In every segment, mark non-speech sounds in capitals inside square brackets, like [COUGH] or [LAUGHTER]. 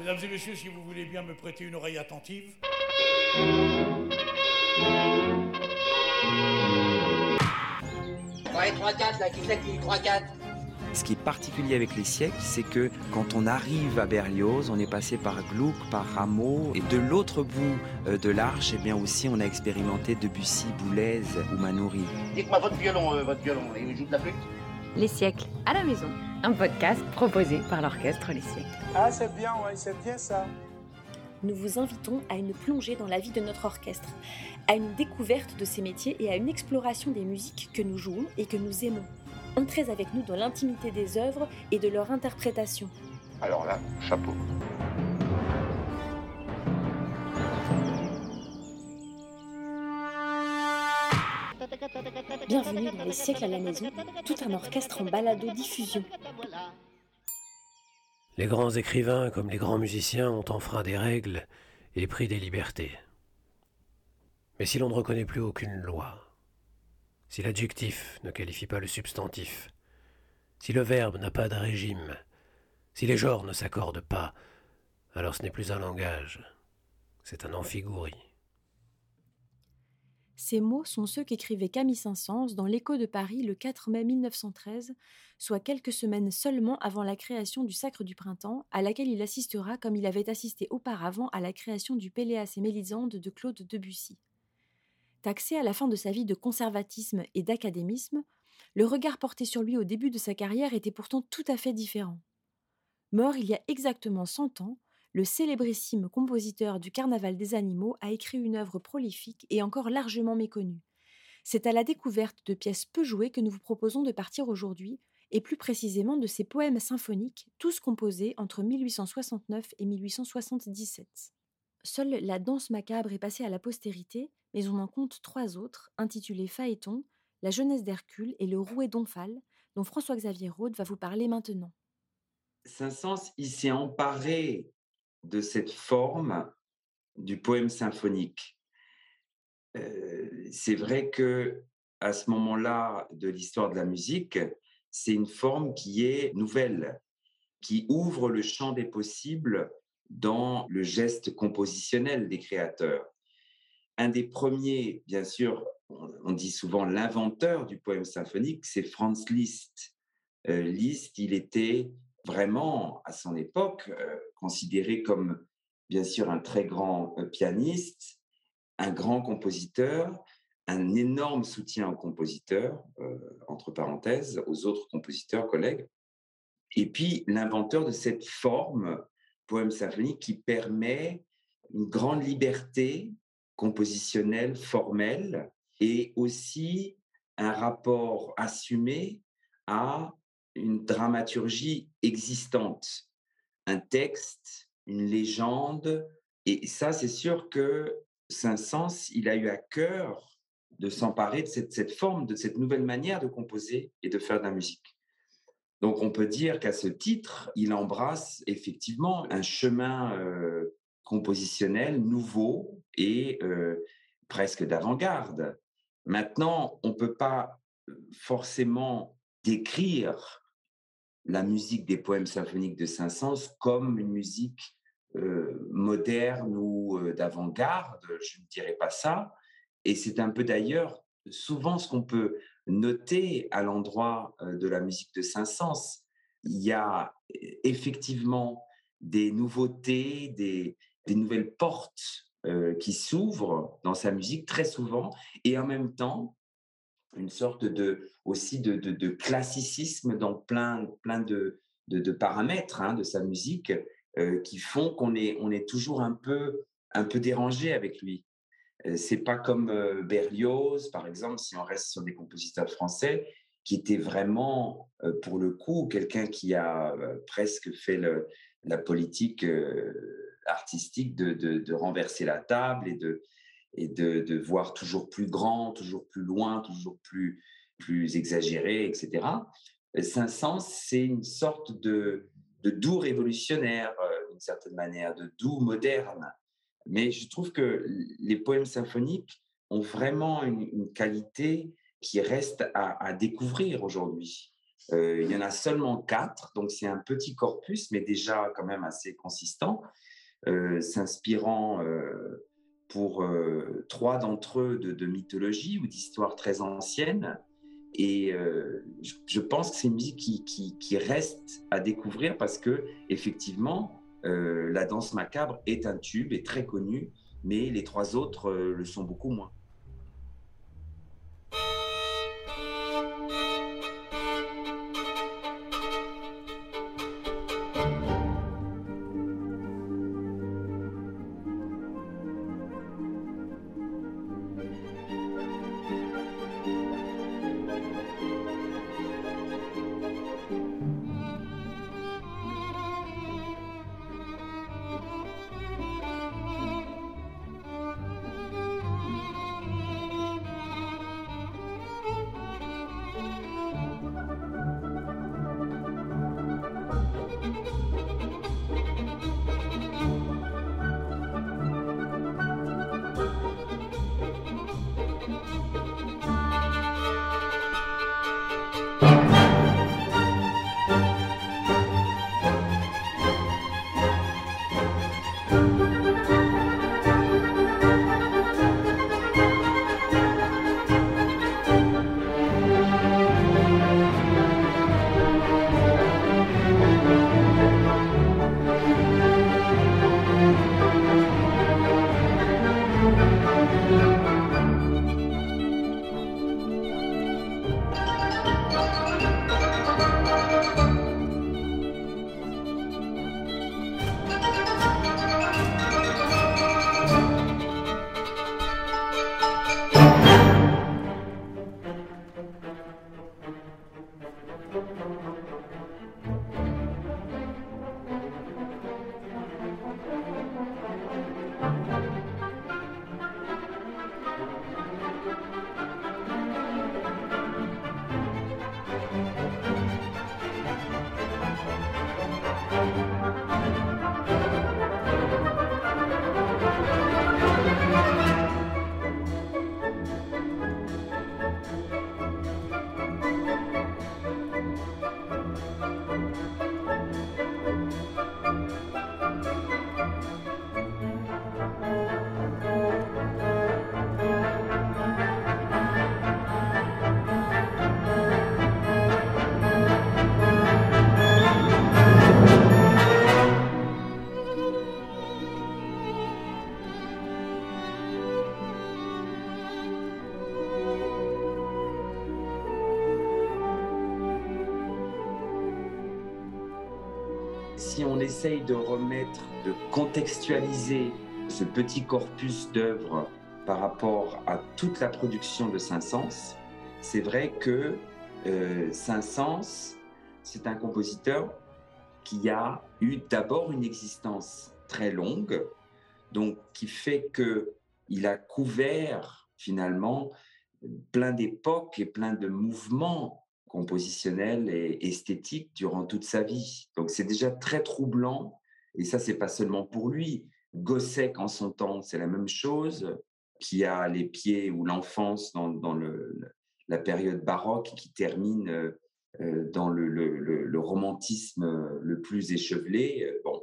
Mesdames et messieurs, si vous voulez bien me prêter une oreille attentive. Ouais, 3-4, là, qui fait qui 3-4 Ce qui est particulier avec les siècles, c'est que quand on arrive à Berlioz, on est passé par Gluck, par Rameau, et de l'autre bout euh, de l'arche, eh bien aussi, on a expérimenté Debussy, Boulez ou Manoury. Dites-moi votre violon, euh, votre violon, il joue de la flûte? Les siècles à la maison, un podcast proposé par l'orchestre Les siècles. Ah, c'est bien, ouais, c'est bien ça. Nous vous invitons à une plongée dans la vie de notre orchestre, à une découverte de ses métiers et à une exploration des musiques que nous jouons et que nous aimons. Entrez avec nous dans l'intimité des œuvres et de leur interprétation. Alors là, chapeau. Bienvenue dans les siècles à la maison, tout un orchestre en balado-diffusion. Les grands écrivains comme les grands musiciens ont enfreint des règles et pris des libertés. Mais si l'on ne reconnaît plus aucune loi, si l'adjectif ne qualifie pas le substantif, si le verbe n'a pas de régime, si les genres ne s'accordent pas, alors ce n'est plus un langage, c'est un amphigouri. Ces mots sont ceux qu'écrivait Camille Saint-Saëns dans l'Écho de Paris le 4 mai 1913, soit quelques semaines seulement avant la création du Sacre du Printemps, à laquelle il assistera comme il avait assisté auparavant à la création du Péléas et Mélisande de Claude Debussy. Taxé à la fin de sa vie de conservatisme et d'académisme, le regard porté sur lui au début de sa carrière était pourtant tout à fait différent. Mort il y a exactement 100 ans, le célébrissime compositeur du Carnaval des animaux a écrit une œuvre prolifique et encore largement méconnue. C'est à la découverte de pièces peu jouées que nous vous proposons de partir aujourd'hui, et plus précisément de ses poèmes symphoniques, tous composés entre 1869 et 1877. Seule la danse macabre est passée à la postérité, mais on en compte trois autres, intitulés Phaéton, La jeunesse d'Hercule et Le rouet d'Omphale, dont François-Xavier Rode va vous parler maintenant. Saint-Saëns, il s'est emparé de cette forme du poème symphonique. Euh, c'est vrai que à ce moment-là de l'histoire de la musique, c'est une forme qui est nouvelle, qui ouvre le champ des possibles dans le geste compositionnel des créateurs. Un des premiers, bien sûr, on dit souvent l'inventeur du poème symphonique, c'est Franz Liszt. Euh, Liszt, il était vraiment, à son époque, euh, considéré comme, bien sûr, un très grand euh, pianiste, un grand compositeur, un énorme soutien aux compositeurs, euh, entre parenthèses, aux autres compositeurs, collègues, et puis l'inventeur de cette forme poème symphonique qui permet une grande liberté compositionnelle, formelle, et aussi un rapport assumé à une dramaturgie existante, un texte, une légende. Et ça, c'est sûr que Saint-Saëns, il a eu à cœur de s'emparer de cette, forme, de cette nouvelle manière de composer et de faire de la musique. Donc on peut dire qu'à ce titre, il embrasse effectivement un chemin euh, compositionnel nouveau et euh, presque d'avant-garde. Maintenant, on ne peut pas euh, forcément décrire la musique des poèmes symphoniques de Saint-Saëns comme une musique euh, moderne ou euh, d'avant-garde, je ne dirais pas ça. Et c'est un peu d'ailleurs souvent ce qu'on peut noter à l'endroit euh, de la musique de Saint-Saëns. Il y a effectivement des nouveautés, des, des nouvelles portes qui s'ouvrent dans sa musique très souvent, et en même temps, une sorte de aussi de, de, classicisme dans plein plein de, de paramètres hein, de sa musique euh, qui font qu'on est on est toujours un peu un peu dérangé avec lui. Euh, c'est pas comme euh, Berlioz par exemple si on reste sur des compositeurs français qui était vraiment pour le coup quelqu'un qui a presque fait la politique artistique de, de, renverser la table et de et de, voir toujours plus grand, toujours plus loin, toujours plus, plus exagéré, etc. Saint-Saëns, c'est une sorte de, doux révolutionnaire, euh, d'une certaine manière, de doux moderne. Mais je trouve que les poèmes symphoniques ont vraiment une, qualité qui reste à, à découvrir aujourd'hui. il y en a seulement quatre, donc c'est un petit corpus, mais déjà quand même assez consistant, s'inspirant pour trois d'entre eux de, mythologie ou d'histoires très anciennes. Et je, pense que c'est une musique qui, reste à découvrir parce que effectivement, la danse macabre est un tube, est très connu, mais les trois autres le sont beaucoup moins. De remettre, de contextualiser ce petit corpus d'œuvres par rapport à toute la production de Saint-Saëns, c'est vrai que euh, Saint-Saëns, c'est un compositeur qui a eu d'abord une existence très longue, donc qui fait que il a couvert finalement plein d'époques et plein de mouvements compositionnel et esthétique durant toute sa vie. Donc c'est déjà très troublant. Et ça, c'est pas seulement pour lui. Gossec, en son temps, c'est la même chose, qui a les pieds ou l'enfance dans, dans le, la période baroque qui termine euh, dans le, le, romantisme le plus échevelé. Bon,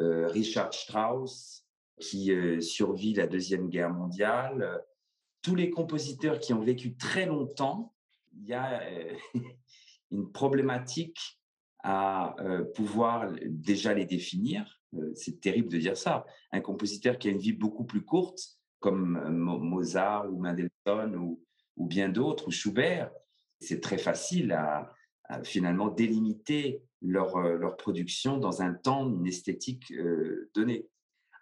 euh, Richard Strauss, qui euh, survit la Deuxième Guerre mondiale. Tous les compositeurs qui ont vécu très longtemps il y a euh, [LAUGHS] une problématique à euh, pouvoir déjà les définir. Euh, c'est terrible de dire ça. Un compositeur qui a une vie beaucoup plus courte, comme Mozart ou Mendelssohn ou, bien d'autres, ou Schubert, c'est très facile à, finalement délimiter leur, leur, production dans un temps, une esthétique donnée.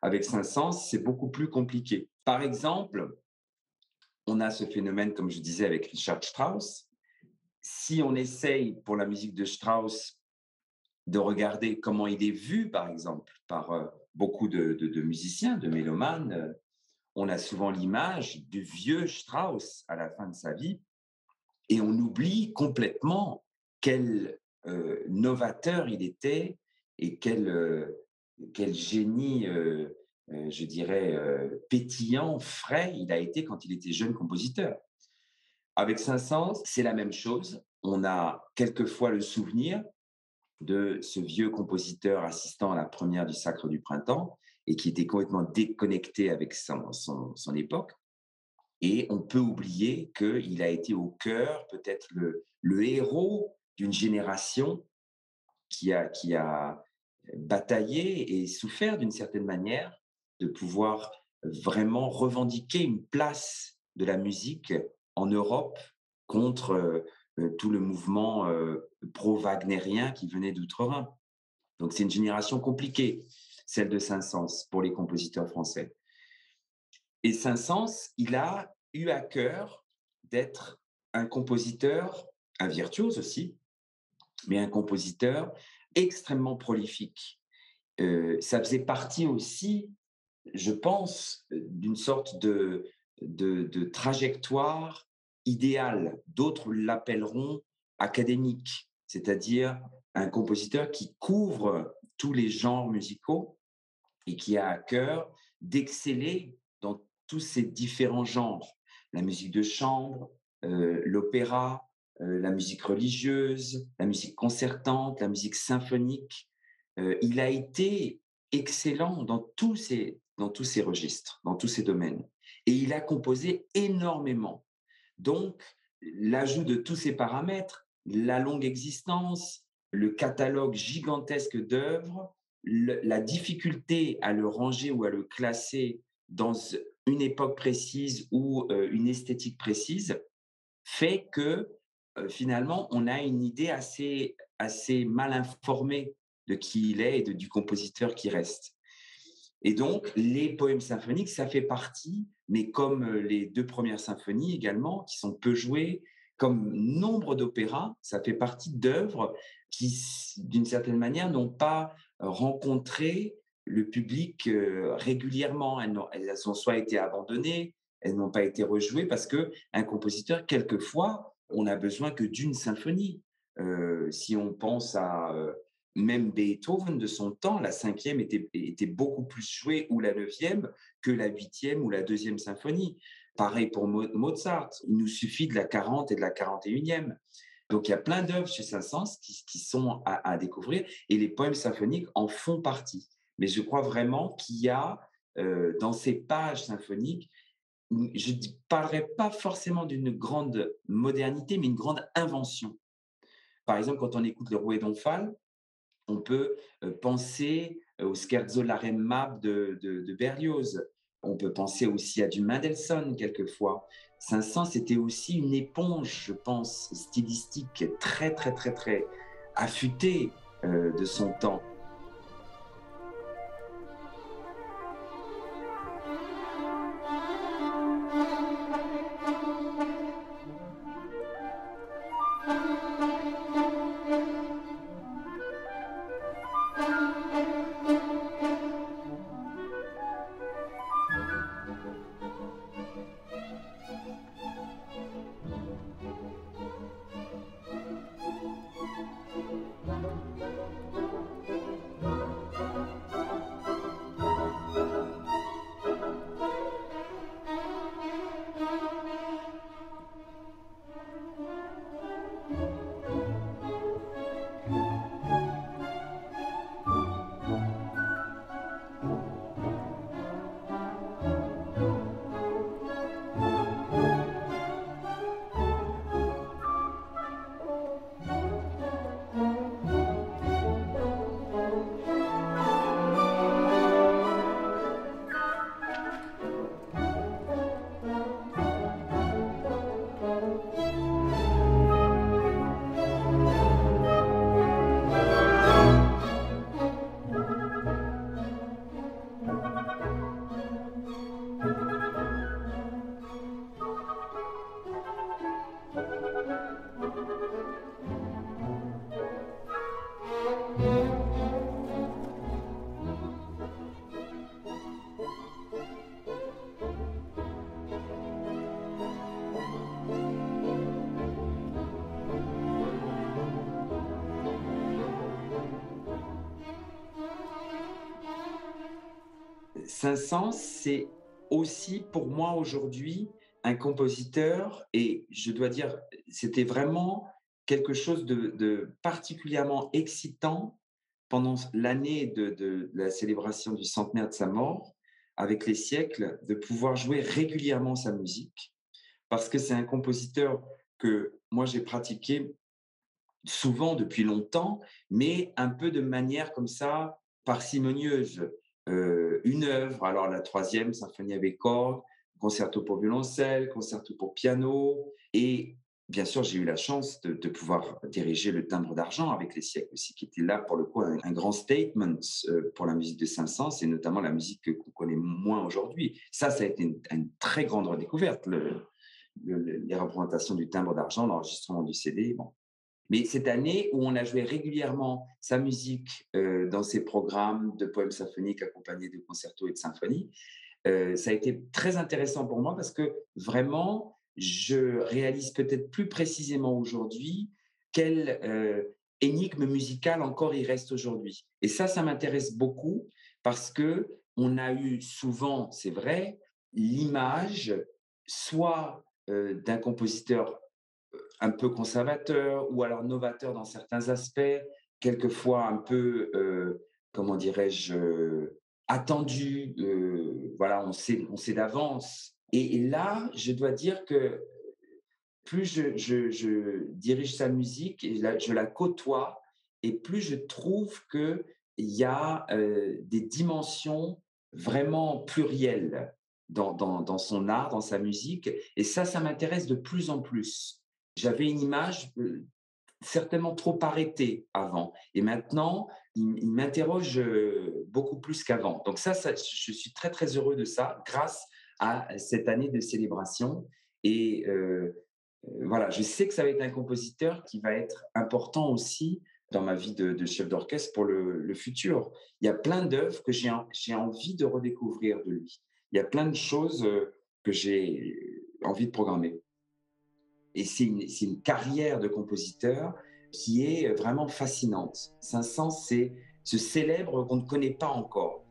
Avec Saint-Saëns, c'est beaucoup plus compliqué. Par exemple, on a ce phénomène, comme je disais, avec Richard Strauss. Si on essaye pour la musique de Strauss de regarder comment il est vu, par exemple, par euh, beaucoup de, musiciens, de mélomanes, euh, on a souvent l'image du vieux Strauss à la fin de sa vie et on oublie complètement quel euh, novateur il était et quel, quel génie je dirais, euh, pétillant, frais il a été quand il était jeune compositeur. Avec Saint-Saëns, c'est la même chose. on a quelquefois le souvenir de ce vieux compositeur assistant à la première du Sacre du Printemps et qui était complètement déconnecté avec son, son, époque. Et on peut oublier qu'il a été au cœur, peut-être le, le héros d'une génération qui a, qui a bataillé et souffert d'une certaine manière de pouvoir vraiment revendiquer une place de la musique en Europe contre tout le mouvement pro-wagnérien qui venait d'outre-Rhin. Donc c'est une génération compliquée, celle de Saint-Saëns pour les compositeurs français. Et Saint-Saëns, il a eu à cœur d'être un compositeur, un virtuose aussi, mais un compositeur extrêmement prolifique. Ça faisait partie aussi, je pense, d'une sorte de, de, trajectoire idéale. D'autres l'appelleront académique, c'est-à-dire un compositeur qui couvre tous les genres musicaux et qui a à cœur d'exceller dans tous ces différents genres. La musique de chambre, l'opéra, la musique religieuse, la musique concertante, la musique symphonique. Il a été excellent dans tous, ces, dans tous ces registres, dans tous ces domaines. Et il a composé énormément. Donc, l'ajout de tous ces paramètres, la longue existence, le catalogue gigantesque d'œuvres, la difficulté à le ranger ou à le classer dans une époque précise ou euh, une esthétique précise, fait que finalement, on a une idée assez, assez mal informée de qui il est et de, du compositeur qui reste. Et donc, les poèmes symphoniques, ça fait partie, mais comme les deux premières symphonies également, qui sont peu jouées, comme nombre d'opéras, ça fait partie d'œuvres qui, d'une certaine manière, n'ont pas rencontré le public régulièrement. Elles, ont soit été abandonnées, elles n'ont pas été rejouées parce que un compositeur, quelquefois, on a besoin que d'une symphonie. Euh, si on pense à euh, même Beethoven de son temps, la cinquième était, était beaucoup plus jouée ou la neuvième que la huitième ou la deuxième symphonie. Pareil pour Mozart, il nous suffit de la 40 et de la 41e. Donc il y a plein d'œuvres chez Saint-Saëns qui, sont à, découvrir et les poèmes symphoniques en font partie. Mais je crois vraiment qu'il y a euh, dans ces pages symphoniques je ne parlerai pas forcément d'une grande modernité, mais une grande invention. Par exemple, quand on écoute le Rouet d'Omphale, on peut euh, penser au scherzo de, de, de, Berlioz. On peut penser aussi à du Mendelssohn quelquefois. Saint-Saëns, c'était aussi une éponge, je pense, stylistique très, très, très, très affûtée euh, de son temps. 500, c'est aussi pour moi aujourd'hui un compositeur, et je dois dire, c'était vraiment quelque chose de, particulièrement excitant pendant l'année de, la célébration du centenaire de sa mort, avec les siècles, de pouvoir jouer régulièrement sa musique, parce que c'est un compositeur que moi j'ai pratiqué souvent depuis longtemps, mais un peu de manière comme ça, parcimonieuse. Euh, une œuvre, alors la troisième, symphonie avec cordes, concerto pour violoncelle, concerto pour piano, et bien sûr, j'ai eu la chance de, pouvoir diriger le timbre d'argent avec les siècles aussi, qui était là pour le coup un, grand statement euh, pour la musique de Saint-Saëns et notamment la musique qu'on connaît moins aujourd'hui. Ça, ça a été une, très grande redécouverte, les représentations du timbre d'argent, l'enregistrement du CD. Mais cette année où on a joué régulièrement sa musique euh, dans ses programmes de poèmes symphoniques accompagnés de concertos et de symphonies, euh, ça a été très intéressant pour moi parce que vraiment, je réalise peut-être plus précisément aujourd'hui quelle euh, énigme musicale encore il reste aujourd'hui. Et ça, ça m'intéresse beaucoup parce que on a eu souvent, c'est vrai, l'image soit d'un compositeur un peu conservateur ou alors novateur dans certains aspects, quelquefois un peu, comment dirais-je, attendu. voilà, on sait, on sait d'avance et, là, je dois dire que plus je, dirige sa musique et je la côtoie, et plus je trouve qu'il y a euh, des dimensions vraiment plurielles dans, dans, son art, dans sa musique. Et ça, ça m'intéresse de plus en plus. J'avais une image certainement trop arrêtée avant. Et maintenant, il, m'interroge beaucoup plus qu'avant. Donc ça, je suis très, très heureux de ça, grâce à cette année de célébration. Et voilà, je sais que ça va être un compositeur qui va être important aussi dans ma vie de, chef d'orchestre pour le, futur. Il y a plein d'œuvres que j'ai envie de redécouvrir de lui. Il y a plein de choses que j'ai envie de programmer. Et c'est une, carrière de compositeur qui est vraiment fascinante. Saint-Saëns, c'est ce célèbre qu'on ne connaît pas encore.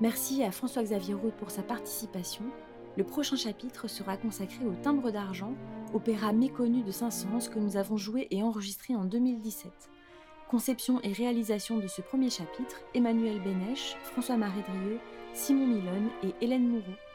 Merci à François-Xavier Roux pour sa participation. Le prochain chapitre sera consacré au timbre d'argent, opéra méconnu de Saint-Saëns que nous avons joué et enregistré en 2017. Conception et réalisation de ce premier chapitre, Emmanuel Bénèche, François-Marie Drieux, Simon Milone et Hélène Mouroux.